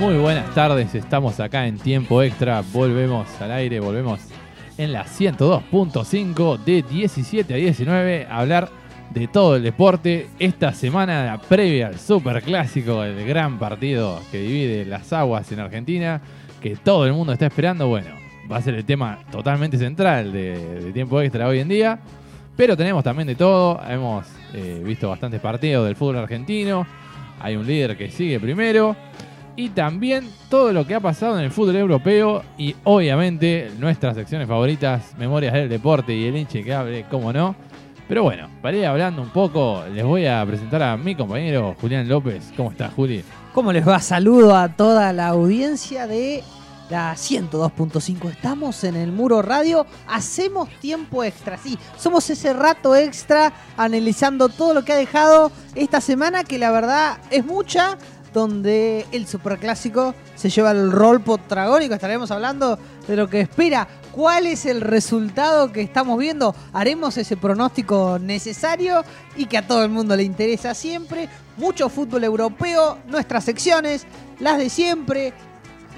Muy buenas tardes, estamos acá en tiempo extra, volvemos al aire, volvemos en la 102.5 de 17 a 19 a hablar de todo el deporte. Esta semana la previa al Super Clásico, el gran partido que divide las aguas en Argentina, que todo el mundo está esperando, bueno, va a ser el tema totalmente central de, de tiempo extra hoy en día. Pero tenemos también de todo, hemos eh, visto bastantes partidos del fútbol argentino, hay un líder que sigue primero y también todo lo que ha pasado en el fútbol europeo y obviamente nuestras secciones favoritas, Memorias del Deporte y el hinche que hable, cómo no. Pero bueno, para ir hablando un poco, les voy a presentar a mi compañero Julián López. ¿Cómo estás, Juli? ¿Cómo les va? Saludo a toda la audiencia de la 102.5. Estamos en el Muro Radio. Hacemos tiempo extra. Sí, somos ese rato extra analizando todo lo que ha dejado esta semana, que la verdad es mucha, donde el superclásico se lleva el rol potragónico. Estaremos hablando de lo que espera. ¿Cuál es el resultado que estamos viendo? Haremos ese pronóstico necesario y que a todo el mundo le interesa siempre. Mucho fútbol europeo, nuestras secciones, las de siempre,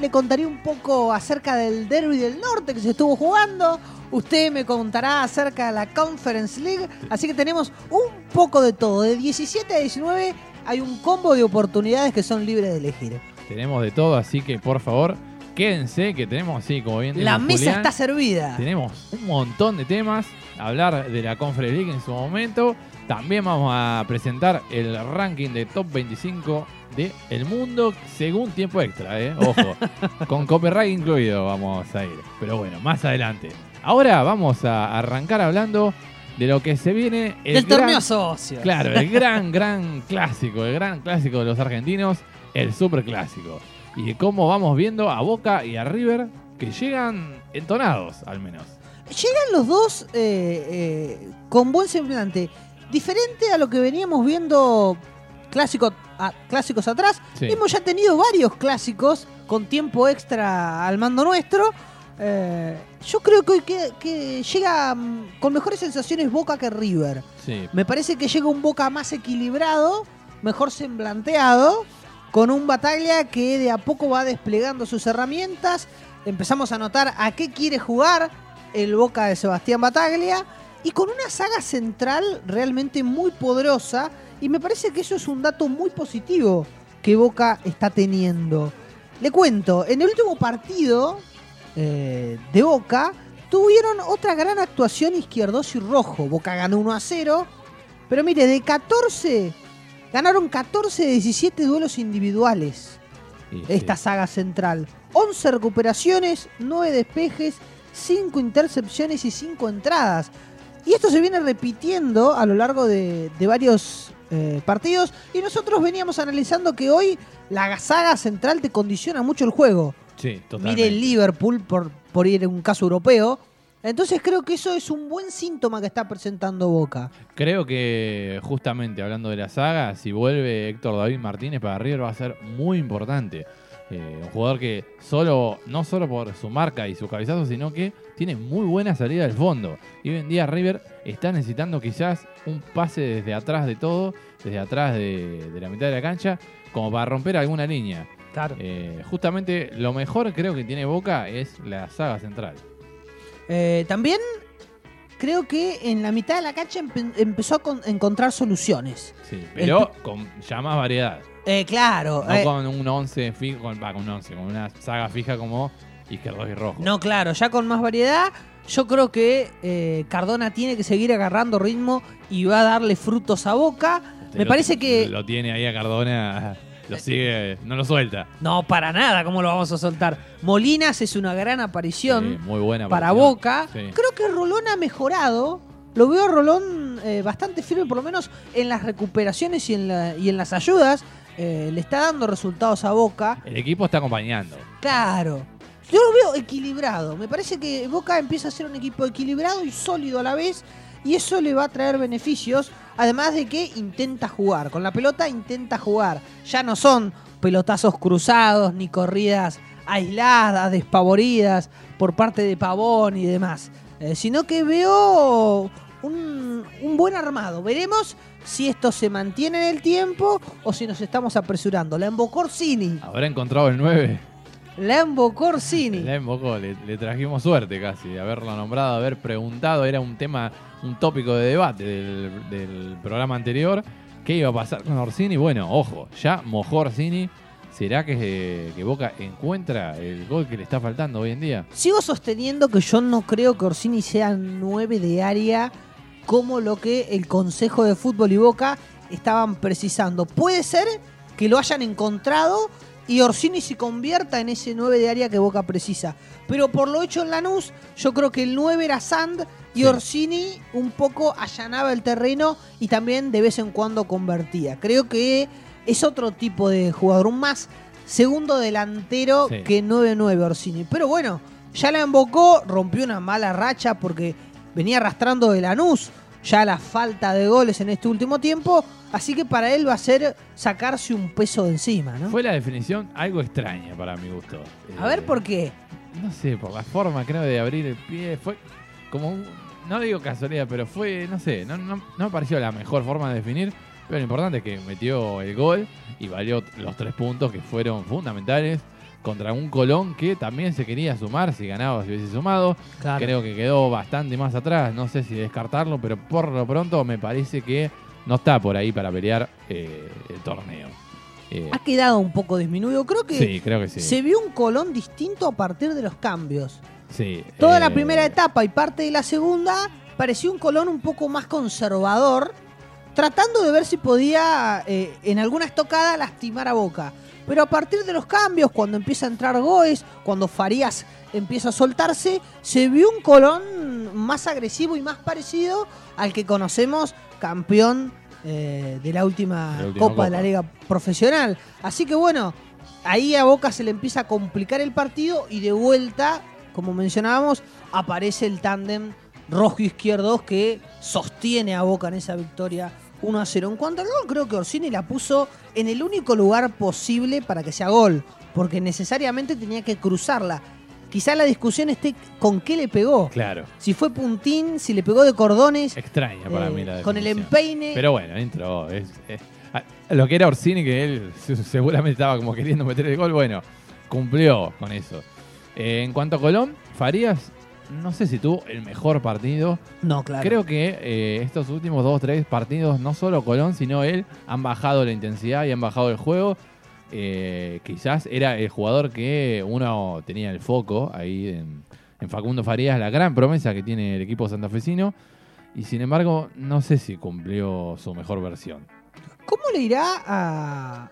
le contaré un poco acerca del Derby del Norte que se estuvo jugando. Usted me contará acerca de la Conference League. Así que tenemos un poco de todo. De 17 a 19 hay un combo de oportunidades que son libres de elegir. Tenemos de todo, así que por favor, quédense que tenemos, sí, como bien La mesa Julián, está servida. Tenemos un montón de temas, hablar de la Conference League en su momento. También vamos a presentar el ranking de top 25 de el mundo según tiempo extra, ¿eh? Ojo, con copyright incluido vamos a ir. Pero bueno, más adelante. Ahora vamos a arrancar hablando de lo que se viene. El Del gran- torneo socio. Claro, el gran, gran clásico, el gran clásico de los argentinos, el super clásico. Y de cómo vamos viendo a Boca y a River que llegan entonados, al menos. Llegan los dos eh, eh, con buen semblante. Diferente a lo que veníamos viendo clásico, a- clásicos atrás. Sí. Hemos ya tenido varios clásicos con tiempo extra al mando nuestro. Eh, yo creo que hoy que, que llega mm, con mejores sensaciones Boca que River. Sí, Me parece que llega un Boca más equilibrado, mejor semblanteado, con un Bataglia que de a poco va desplegando sus herramientas. Empezamos a notar a qué quiere jugar el Boca de Sebastián Bataglia y con una saga central realmente muy poderosa. Y me parece que eso es un dato muy positivo que Boca está teniendo. Le cuento, en el último partido eh, de Boca tuvieron otra gran actuación izquierdos y rojo. Boca ganó 1 a 0. Pero mire, de 14, ganaron 14 de 17 duelos individuales sí. esta saga central. 11 recuperaciones, 9 despejes, 5 intercepciones y 5 entradas. Y esto se viene repitiendo a lo largo de, de varios eh, partidos. Y nosotros veníamos analizando que hoy la saga central te condiciona mucho el juego. Sí, totalmente. Mire el Liverpool por, por ir en un caso europeo. Entonces creo que eso es un buen síntoma que está presentando Boca. Creo que justamente hablando de la saga, si vuelve Héctor David Martínez para River va a ser muy importante. Eh, un jugador que solo, no solo por su marca y su cabezazo, sino que tiene muy buena salida del fondo. Y hoy en día River está necesitando quizás un pase desde atrás de todo, desde atrás de, de la mitad de la cancha, como para romper alguna línea. Claro. Eh, justamente lo mejor creo que tiene Boca es la saga central. Eh, también creo que en la mitad de la cancha empe- empezó a con- encontrar soluciones. Sí, pero con ya más variedad. Eh, claro. No eh, con un 11 fijo, con, va, con un 11, con una saga fija como izquierdo y rojo. No, claro, ya con más variedad. Yo creo que eh, Cardona tiene que seguir agarrando ritmo y va a darle frutos a Boca. Usted Me lo- parece que... Lo tiene ahí a Cardona, lo sigue, no lo suelta. No, para nada, ¿cómo lo vamos a soltar? Molinas es una gran aparición. Sí, muy buena para aparición. Boca. Sí. Creo que Rolón ha mejorado. Lo veo a Rolón eh, bastante firme, por lo menos en las recuperaciones y en, la- y en las ayudas. Eh, le está dando resultados a Boca. El equipo está acompañando. Claro. Yo lo veo equilibrado. Me parece que Boca empieza a ser un equipo equilibrado y sólido a la vez. Y eso le va a traer beneficios. Además de que intenta jugar. Con la pelota intenta jugar. Ya no son pelotazos cruzados ni corridas aisladas, despavoridas por parte de Pavón y demás. Eh, sino que veo un, un buen armado. Veremos si esto se mantiene en el tiempo o si nos estamos apresurando. La embocó Orsini. ¿Habrá encontrado el 9? La embocó Orsini. La embocó, le, le trajimos suerte casi de haberlo nombrado, haber preguntado. Era un tema, un tópico de debate del, del programa anterior. ¿Qué iba a pasar con Orsini? Bueno, ojo, ya mojó Orsini. ¿Será que, que Boca encuentra el gol que le está faltando hoy en día? Sigo sosteniendo que yo no creo que Orsini sea 9 de área como lo que el Consejo de Fútbol y Boca estaban precisando. Puede ser que lo hayan encontrado y Orsini se convierta en ese 9 de área que Boca precisa. Pero por lo hecho en Lanús, yo creo que el 9 era Sand y Sí. Orsini un poco allanaba el terreno y también de vez en cuando convertía. Creo que es otro tipo de jugador, un más segundo delantero Sí. que 9-9 Orsini. Pero bueno, ya la embocó, rompió una mala racha porque venía arrastrando de Lanús ya la falta de goles en este último tiempo. Así que para él va a ser sacarse un peso de encima, ¿no? Fue la definición algo extraña para mi gusto. A ver Eh, por qué. No sé, por la forma creo de abrir el pie. Fue como un, no digo casualidad, pero fue, no sé, no, no, no me pareció la mejor forma de definir. Pero lo importante es que metió el gol y valió los tres puntos que fueron fundamentales contra un Colón que también se quería sumar si ganaba, si hubiese sumado. Claro. Creo que quedó bastante más atrás, no sé si descartarlo, pero por lo pronto me parece que no está por ahí para pelear eh, el torneo. Eh, Ha quedado un poco disminuido. Creo que sí, creo que sí. se vio un Colón distinto a partir de los cambios. sí Toda la eh, primera etapa y parte de la segunda pareció un Colón un poco más conservador, tratando de ver si podía en alguna estocada lastimar a Boca. Pero a partir de los cambios, cuando empieza a entrar Goes, cuando Farías empieza a soltarse, se vio un Colón más agresivo y más parecido al que conocemos campeón eh, de la última, la última Copa de la Copa. Liga Profesional. Así que bueno, ahí a Boca se le empieza a complicar el partido y de vuelta, como mencionábamos, aparece el tándem rojo-izquierdo que sostiene a Boca en esa victoria 1 a 0. En cuanto al gol, creo que Orsini la puso en el único lugar posible para que sea gol, porque necesariamente tenía que cruzarla. Quizá la discusión esté con qué le pegó. Claro, Si fue puntín, si le pegó de cordones, extraña para eh, mí la con el definición. empeine. Pero bueno, entró. es- es- a- lo que era Orsini, que él se- seguramente estaba como queriendo meter el gol, bueno, cumplió con eso. Eh, en cuanto a Colón, Farías, no sé si tuvo el mejor partido. no, claro. Creo que eh, estos últimos dos tres partidos, no solo Colón, sino él, han bajado la intensidad y han bajado el juego. Eh, quizás era el jugador que uno tenía el foco ahí en, en Facundo Farías, la gran promesa que tiene el equipo santafesino. Y sin embargo, no sé si cumplió su mejor versión. ¿Cómo le irá a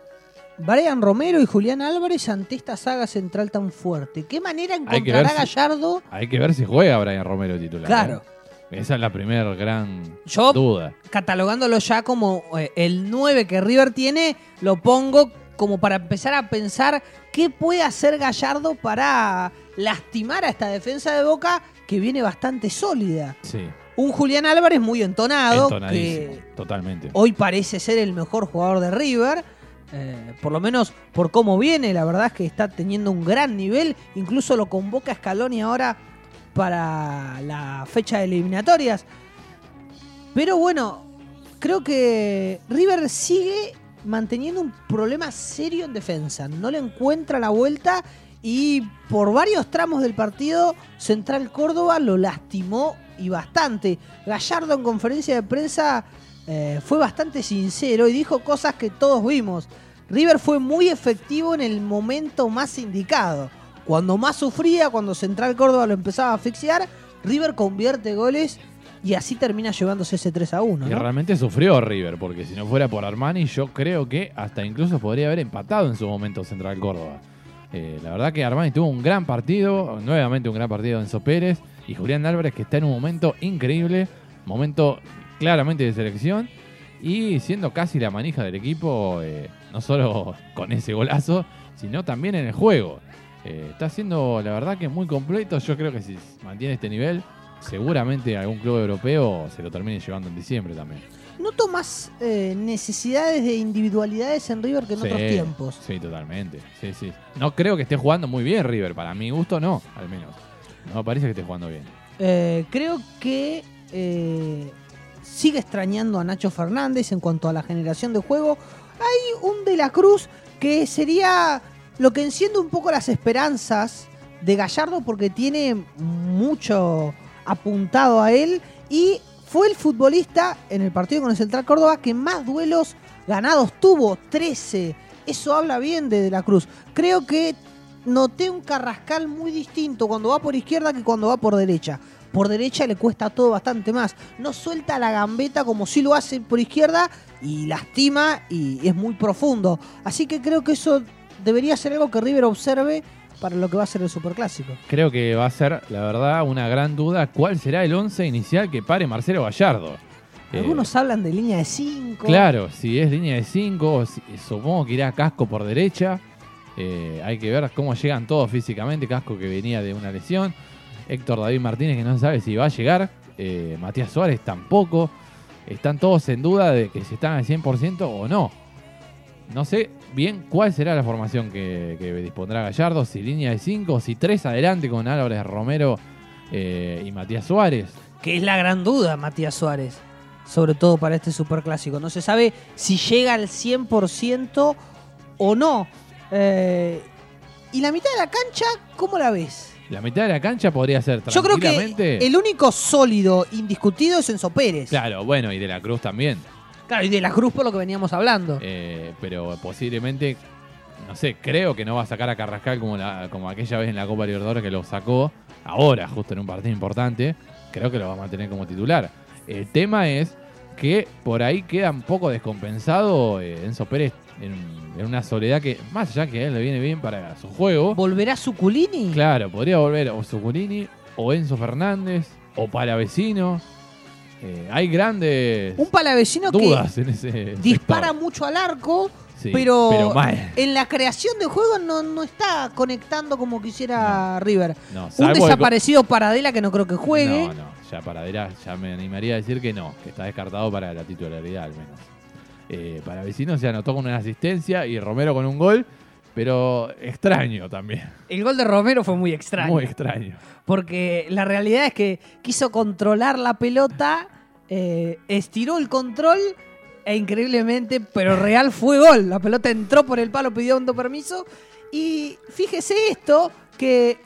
Brian Romero y Julián Álvarez ante esta saga central tan fuerte? ¿Qué manera Hay encontrará si- Gallardo? Hay que ver si juega Brian Romero titular. Claro. ¿eh? Esa es la primera gran Yo, duda. catalogándolo ya como eh, el 9 que River tiene, lo pongo como para empezar a pensar qué puede hacer Gallardo para lastimar a esta defensa de Boca que viene bastante sólida. Sí, Un Julián Álvarez muy entonado, que Totalmente. hoy parece ser el mejor jugador de River. Eh, por lo menos por cómo viene, la verdad es que está teniendo un gran nivel. Incluso lo convoca Scaloni ahora para la fecha de eliminatorias. Pero bueno, creo que River sigue manteniendo un problema serio en defensa. No le encuentra la vuelta y por varios tramos del partido, Central Córdoba lo lastimó y bastante. Gallardo en conferencia de prensa eh, fue bastante sincero y dijo cosas que todos vimos. River fue muy efectivo en el momento más indicado. Cuando más sufría, cuando Central Córdoba lo empezaba a asfixiar, River convierte goles y así termina llevándose ese 3 a 1. Y realmente sufrió River, porque si no fuera por Armani, yo creo que hasta incluso podría haber empatado en su momento Central Córdoba. Eh, la verdad que Armani tuvo un gran partido, nuevamente un gran partido Enzo Pérez, y Julián Álvarez que está en un momento increíble, momento claramente de selección, y siendo casi la manija del equipo, eh, no solo con ese golazo, sino también en el juego. Eh, está siendo, la verdad, que muy completo. Yo creo que si mantiene este nivel, seguramente algún club europeo se lo termine llevando en diciembre también. Noto más eh, necesidades de individualidades en River que en Sí, otros tiempos. Sí, totalmente. Sí, sí. No creo que esté jugando muy bien River. Para mi gusto, no, al menos. No me parece que esté jugando bien. Creo que sigue extrañando a Nacho Fernández en cuanto a la generación de juego. Hay un De la Cruz que sería lo que enciende un poco las esperanzas de Gallardo porque tiene mucho apuntado a él y fue el futbolista en el partido con el Central Córdoba que más duelos ganados tuvo, 13. Eso habla bien de De la Cruz. Creo que noté un Carrascal muy distinto cuando va por izquierda que cuando va por derecha. Por derecha le cuesta todo bastante más. No suelta la gambeta como si lo hace por izquierda y lastima y es muy profundo. Así que creo que eso debería ser algo que River observe para lo que va a ser el Superclásico. Creo que va a ser, la verdad, una gran duda cuál será el 11 inicial que pare Marcelo Gallardo. Algunos Eh, hablan de línea de 5. Claro, si es línea de 5, supongo que irá Casco por derecha. Eh, hay que ver cómo llegan todos físicamente. Casco que venía de una lesión. Héctor David Martínez que no se sabe si va a llegar. Eh, Matías Suárez tampoco. Están todos en duda de que si están al 100% o no. No sé bien cuál será la formación que, dispondrá Gallardo. Si línea de 5, si 3 adelante con Álvarez Romero eh, y Matías Suárez. Que es la gran duda, Matías Suárez. Sobre todo para este superclásico. No se sabe si llega al 100% o no. Eh, y la mitad de la cancha, ¿cómo la ves? La mitad de la cancha podría ser Yo creo tranquilamente. que el único sólido, indiscutido, es Enzo Pérez. Claro, bueno, y de la Cruz también. Claro, y de la Cruz por lo que veníamos hablando. Eh, pero posiblemente, no sé, creo que no va a sacar a Carrascal como, la, como aquella vez en la Copa Libertadores que lo sacó. Ahora, justo en un partido importante, creo que lo va a mantener como titular. El tema es que por ahí queda un poco descompensado eh, Enzo Pérez en, en una soledad que, más allá que a él le viene bien para su juego, ¿Volverá Suculini? claro, podría volver o Zuculini o Enzo Fernández o Palavecino. Eh, hay grandes Un palavecino que dudas en ese dispara sector. mucho al arco, Sí, pero, pero mal. en la creación de juego no, no está conectando como quisiera River. No, Un desaparecido Paradela que no creo que juegue. No, no, ya Paradera, ya me animaría a decir que no, que está descartado para la titularidad al menos. Eh, para Vecino se anotó con una asistencia y Romero con un gol, pero extraño también. El gol de Romero fue muy extraño. Muy extraño. Porque la realidad es que quiso controlar la pelota, eh, estiró el control e increíblemente, pero real fue gol. La pelota entró por el palo, pidió un permiso. Y fíjese esto, que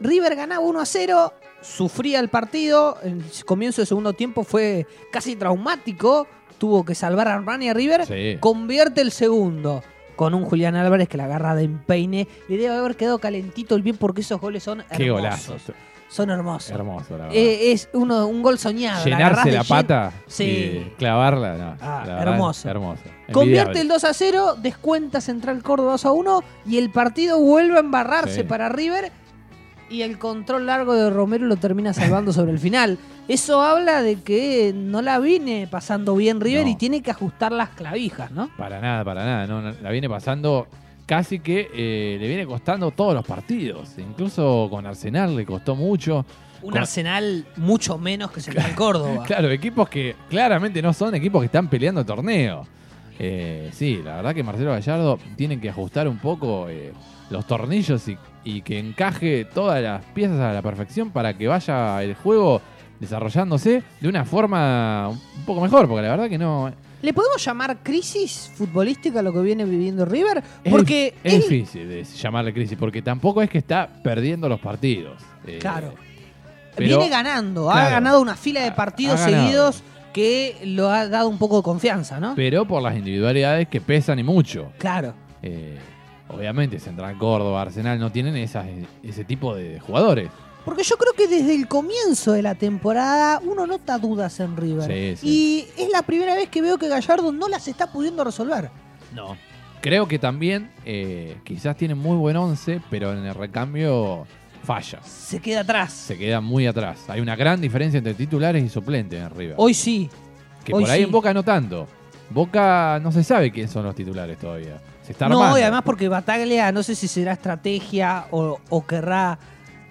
River ganaba 1 a 0, sufría el partido, el comienzo del segundo tiempo fue casi traumático, tuvo que salvar a Armani a River, Sí. convierte el segundo con un Julián Álvarez que la agarra de empeine. Le debe haber quedado calentito el bien porque esos goles son hermosos. Qué. Son hermosos. Hermoso, la verdad. Eh, es uno, un gol soñado. la Llenarse la jet- pata Sí. y clavarla, no. Ah, la verdad, hermoso. Hermoso. Convierte el 2 a 0, descuenta Central Córdoba 2 a 1 y el partido vuelve a embarrarse Sí. para River y el control largo de Romero lo termina salvando sobre el final. Eso habla de que no la viene pasando bien River No. y tiene que ajustar las clavijas, ¿no? Para nada, para nada. No, no, la viene pasando casi que eh, le viene costando todos los partidos. Incluso con Arsenal le costó mucho. Un Con- Arsenal mucho menos que Central Córdoba. Claro, equipos que claramente no son equipos que están peleando torneo. Eh, sí, la verdad que Marcelo Gallardo tiene que ajustar un poco eh, los tornillos y, y que encaje todas las piezas a la perfección para que vaya el juego desarrollándose de una forma un poco mejor, porque la verdad que no... ¿Le podemos llamar crisis futbolística lo que viene viviendo River? Es, Porque es él- difícil llamarle crisis, porque tampoco es que está perdiendo los partidos. Eh, Claro. pero- viene ganando, ha ganado una fila de partidos seguidos que lo ha dado un poco de confianza, ¿no? Pero por las individualidades que pesan y mucho. Claro. Eh, obviamente Central Córdoba, Arsenal no tienen esas- ese tipo de jugadores. Porque yo creo que desde el comienzo de la temporada uno nota dudas en River. Sí, Y es la primera vez que veo que Gallardo no las está pudiendo resolver. No. Creo que también eh, quizás tienen muy buen once, pero en el recambio falla. Se queda atrás. Se queda muy atrás. Hay una gran diferencia entre titulares y suplentes en River. Hoy sí. que hoy por ahí sí. en Boca no tanto. Boca no se sabe quiénes son los titulares todavía. Se está No, armando. y además porque Bataglia no sé si será estrategia o, o querrá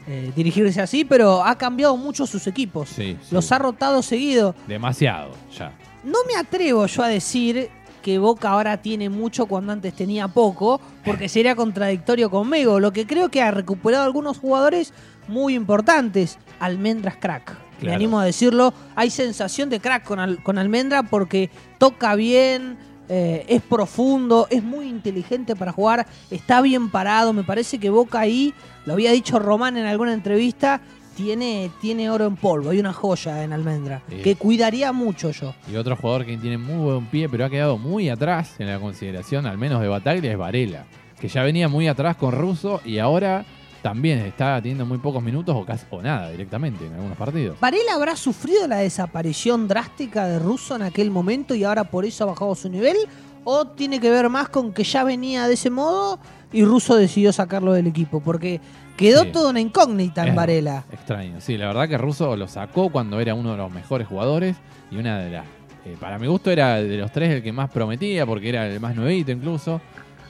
eh, dirigirse así, pero ha cambiado mucho sus equipos. Sí, sí. Los ha rotado seguido. Demasiado, ya. No me atrevo yo a decir que Boca ahora tiene mucho cuando antes tenía poco, porque sería contradictorio conmigo. Lo que creo que ha recuperado algunos jugadores muy importantes. Almendras crack. me animo a decirlo. Hay sensación de crack con, Al- con Almendra porque toca bien, eh, es profundo, es muy inteligente para jugar, está bien parado. Me parece que Boca ahí, lo había dicho Román en alguna entrevista, tiene, tiene oro en polvo, hay una joya en Almendra, Sí. que cuidaría mucho yo. Y otro jugador que tiene muy buen pie, pero ha quedado muy atrás en la consideración, al menos de Bataglia, es Varela. Que ya venía muy atrás con Russo y ahora también está teniendo muy pocos minutos o, casi, o nada directamente en algunos partidos. ¿Varela habrá sufrido la desaparición drástica de Russo en aquel momento y ahora por eso ha bajado su nivel? ¿O tiene que ver más con que ya venía de ese modo y Russo decidió sacarlo del equipo? Porque quedó Sí. toda una incógnita en Es Varela. Extraño. Sí, la verdad que Russo lo sacó cuando era uno de los mejores jugadores y una de las. eh, para mi gusto era de los tres el que más prometía porque era el más nuevito incluso.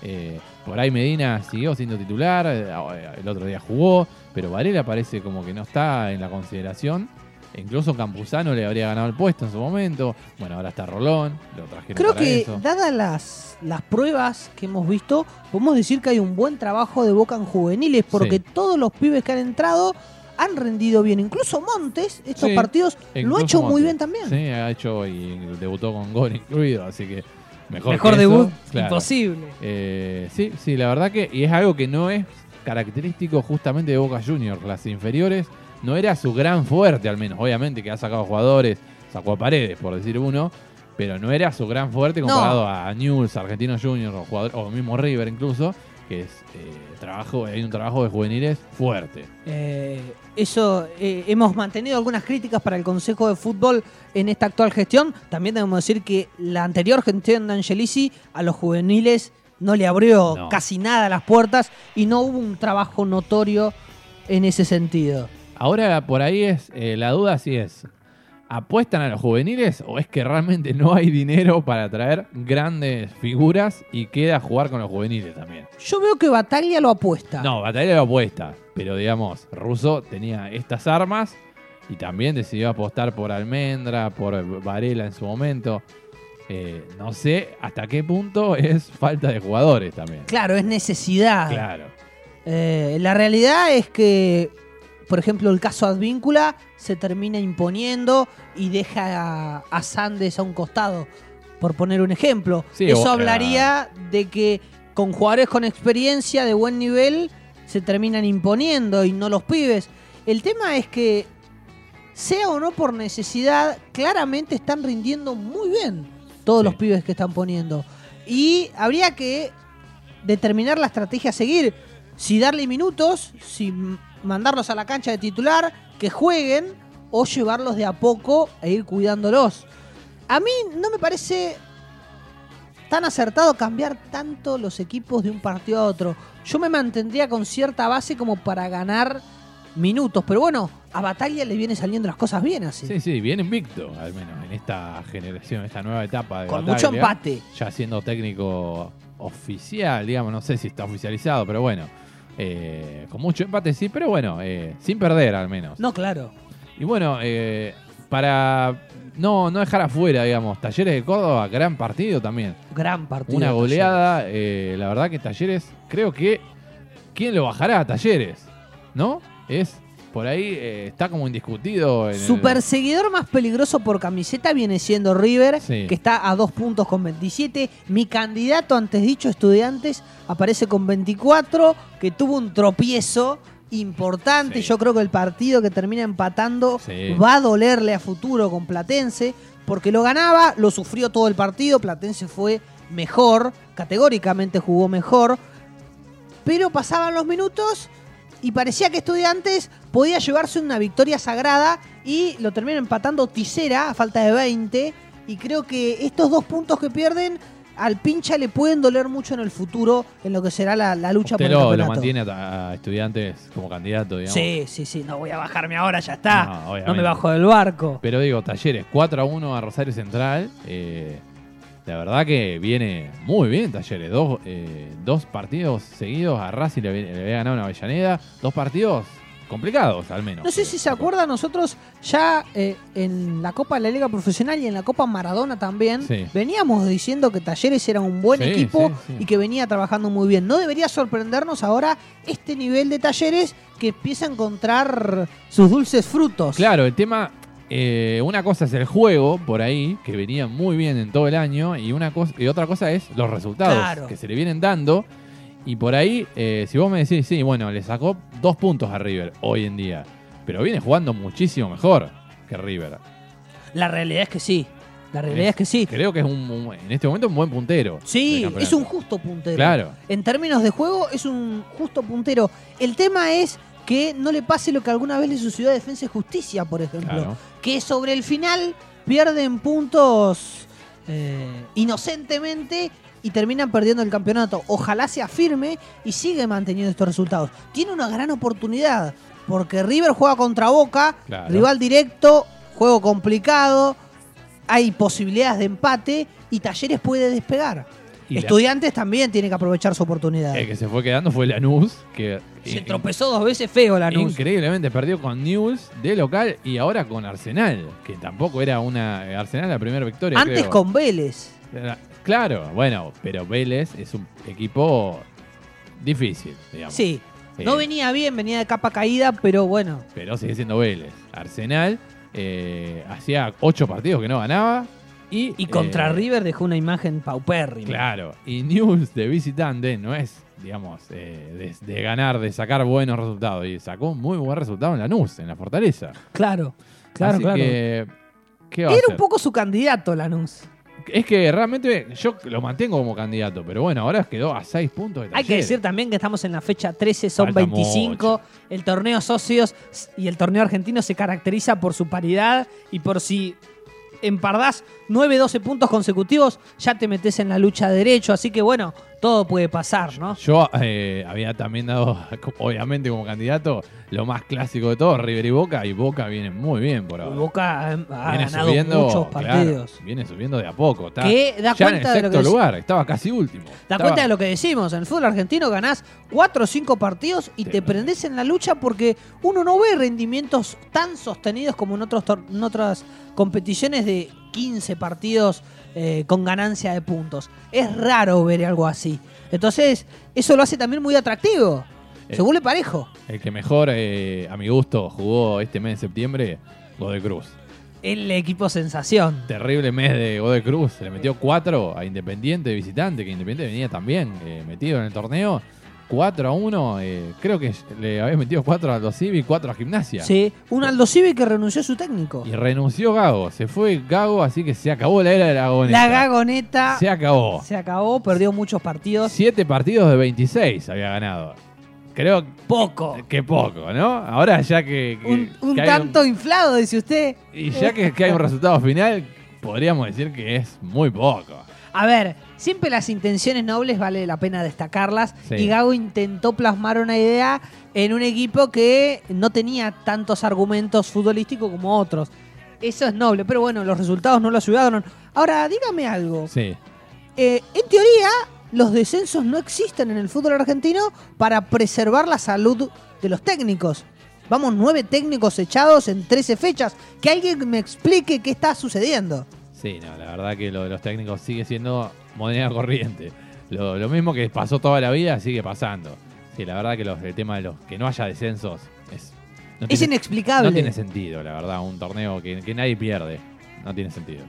Eh, por ahí Medina siguió siendo titular, eh, el otro día jugó, pero Varela parece como que no está en la consideración. Incluso Campuzano le habría ganado el puesto en su momento. Bueno, ahora está Rolón, lo trajeron Creo para que, eso. dadas las, las pruebas que hemos visto, podemos decir que hay un buen trabajo de Boca en juveniles, porque Sí. todos los pibes que han entrado han rendido bien. Incluso Montes, estos Sí, partidos, lo ha hecho muy bien también. Sí, ha hecho y debutó con gol incluido, así que mejor, Mejor que eso, debut claro. imposible. Eh, sí, sí, la verdad que, y es algo que no es característico justamente de Boca Juniors, las inferiores, no era su gran fuerte al menos, obviamente que ha sacado jugadores, sacó a Paredes por decir uno, pero no era su gran fuerte No. comparado a Newell's, Argentinos Juniors o, jugador- o mismo River incluso, que es eh, trabajo, hay un trabajo de juveniles fuerte. Eh, eso, eh, hemos mantenido algunas críticas para el Consejo de Fútbol en esta actual gestión. También debemos decir que la anterior gestión de Angelici a los juveniles no le abrió No. casi nada las puertas y no hubo un trabajo notorio en ese sentido. Ahora por ahí es eh, la duda si es apuestan a los juveniles o es que realmente no hay dinero para traer grandes figuras y queda jugar con los juveniles también. Yo veo que Bataglia lo apuesta. No, Batalla lo apuesta, pero digamos, Russo tenía estas armas y también decidió apostar por Almendra, por Varela en su momento. Eh, no sé hasta qué punto es falta de jugadores también. Claro, es necesidad. Claro. Eh, la realidad es que, por ejemplo, el caso Advíncula se termina imponiendo y deja a, a Sandes a un costado, por poner un ejemplo. Sí, Eso o- hablaría de que con jugadores con experiencia de buen nivel se terminan imponiendo y no los pibes. El tema es que, sea o no por necesidad, claramente están rindiendo muy bien todos Sí. los pibes que están poniendo. Y habría que determinar la estrategia a seguir. Si darle minutos, si mandarlos a la cancha de titular, que jueguen, o llevarlos de a poco e ir cuidándolos. A mí no me parece tan acertado cambiar tanto los equipos de un partido a otro. Yo me mantendría con cierta base como para ganar minutos. Pero bueno, a Batalla le viene saliendo las cosas bien así. Sí, sí, bien invicto, al menos en esta generación, esta nueva etapa de con Bataglia. mucho empate. ya siendo técnico oficial, digamos, no sé si está oficializado, pero bueno, eh, con mucho empate sí, pero bueno, eh, sin perder al menos. No, claro. Y bueno, eh, para no, no dejar afuera, digamos, Talleres de Córdoba, gran partido también. Gran partido. Una goleada, la verdad que Talleres, creo que, ¿quién lo bajará a Talleres? ¿No? Es, por ahí, eh, está como indiscutido. En el- Su perseguidor más peligroso por camiseta viene siendo River, Sí. que está a dos puntos con 27. Mi candidato, antes dicho, Estudiantes, aparece con 24, que tuvo un tropiezo importante. Sí. Yo creo que el partido que termina empatando Sí. va a dolerle a futuro con Platense, porque lo ganaba, lo sufrió todo el partido. Platense fue mejor, categóricamente jugó mejor, pero pasaban los minutos y parecía que Estudiantes podía llevarse una victoria sagrada y lo termina empatando Tisera a falta de 20 y creo que estos dos puntos que pierden al pincha le pueden doler mucho en el futuro en lo que será la, la lucha Usted por el lo, lo campeonato. mantiene a, a estudiantes como candidato, digamos. Sí, sí, sí, no voy a bajarme ahora, ya está. No, me bajo del barco. Pero digo, Talleres 4 a 1 a Rosario Central. eh, la verdad que viene muy bien Talleres. Dos, eh, dos partidos seguidos a Racing le, le había ganado una Avellaneda. Dos partidos complicados, al menos. No sé si se acuerda, nosotros ya eh, en la Copa de la Liga Profesional y en la Copa Maradona también Sí. veníamos diciendo que Talleres era un buen Sí, equipo sí. y que venía trabajando muy bien. No debería sorprendernos ahora este nivel de Talleres que empieza a encontrar sus dulces frutos. Claro, el tema eh, una cosa es el juego por ahí, que venía muy bien en todo el año, y, una cosa, y otra cosa es los resultados Claro. que se le vienen dando. Y por ahí, eh, si vos me decís, sí, bueno, le sacó dos puntos a River hoy en día, pero viene jugando muchísimo mejor que River. La realidad es que sí. La realidad Es- que sí. Creo que es un, un- en este momento un buen puntero. del Sí, campeonato. es un justo puntero. Claro. En términos de juego, es un justo puntero. El tema es que no le pase lo que alguna vez le sucedió a Defensa y Justicia, por ejemplo. Claro. Que sobre el final pierden puntos eh, inocentemente y terminan perdiendo el campeonato. Ojalá se afirme y sigue manteniendo estos resultados. Tiene una gran oportunidad, porque River juega contra Boca, Claro. rival directo, juego complicado, hay posibilidades de empate y Talleres puede despegar. Y la- Estudiantes también tiene que aprovechar su oportunidad. El que se fue quedando fue Lanús, que Se in- tropezó dos veces feo la Lanús. increíblemente perdió con News de local y ahora con Arsenal, que tampoco era una Arsenal la primera victoria. Antes creo. con Vélez. Claro, bueno, pero Vélez es un equipo difícil, digamos. Sí. Eh, No venía bien, venía de capa caída, pero bueno. Pero sigue siendo Vélez. Arsenal eh, hacía ocho partidos que no ganaba y... Y contra eh, River dejó una imagen paupérrima. Claro, y News de visitante no es, digamos, eh, de, de ganar, de sacar buenos resultados. Y sacó muy buen resultado en la News, en la Fortaleza. Claro, claro, Así claro. que, ¿qué va a Era un poco su candidato Lanús. Es que realmente yo lo mantengo como candidato, pero bueno, ahora quedó a seis puntos de Hay que decir también que estamos en la fecha 13, son Falta 25. mucho. El torneo socios y el torneo argentino se caracteriza por su paridad y por si empardás 9, 12 puntos consecutivos, ya te metes en la lucha de derecho. Así que bueno, todo puede pasar, ¿no? Yo eh, había también dado, obviamente como candidato, lo más clásico de todo, River y Boca, y Boca viene muy bien por ahora. Boca ha, ganado subiendo, muchos claro, partidos. viene subiendo de a poco. Está Que da ya en cuenta el de lo sexto que lugar, estaba casi último. Da Estaba- cuenta de lo que decimos, en el fútbol argentino ganás 4 o 5 partidos y Sí. te prendés en la lucha porque uno no ve rendimientos tan sostenidos como en, otros en otras competiciones de 15 partidos eh, con ganancia de puntos. Es raro ver algo así. Entonces, eso lo hace también muy atractivo. Eh. Según le parejo. El que mejor, eh, a mi gusto, jugó este mes de septiembre, Godoy Cruz. El equipo sensación. Terrible mes de Godoy Cruz. Se le metió 4 a Independiente de visitante, que Independiente venía también eh, metido en el torneo. 4 a 1. eh, creo que le había metido 4 a Aldo Civi y 4 a Gimnasia. Sí, un Aldo Civi que renunció a su técnico. Y renunció Gago. Se fue Gago, así que se acabó la era de la Gagoneta. La gagoneta Se acabó. se acabó, perdió muchos partidos. 7 partidos de 26 había ganado. Creo Poco. que poco, ¿no? Ahora ya que. que- Un, un que hay tanto inflado, dice usted. y ya que, que hay un resultado final, podríamos decir que es muy poco. A ver, siempre las intenciones nobles vale la pena destacarlas. Sí. Y Gago intentó plasmar una idea en un equipo que no tenía tantos argumentos futbolísticos como otros. Eso es noble, pero bueno, los resultados no lo ayudaron. Ahora, dígame algo. Sí. Eh, en teoría, los descensos no existen en el fútbol argentino para preservar la salud de los técnicos. Vamos, nueve técnicos echados en 13 fechas. Que alguien me explique qué está sucediendo. Sí, no, la verdad que lo de los técnicos sigue siendo moneda corriente. Lo, lo mismo que pasó toda la vida sigue pasando. Sí, la verdad que los, el tema de los que no haya descensos es, no Es tiene- inexplicable. no tiene sentido, la verdad, un torneo que, que nadie pierde. No tiene sentido.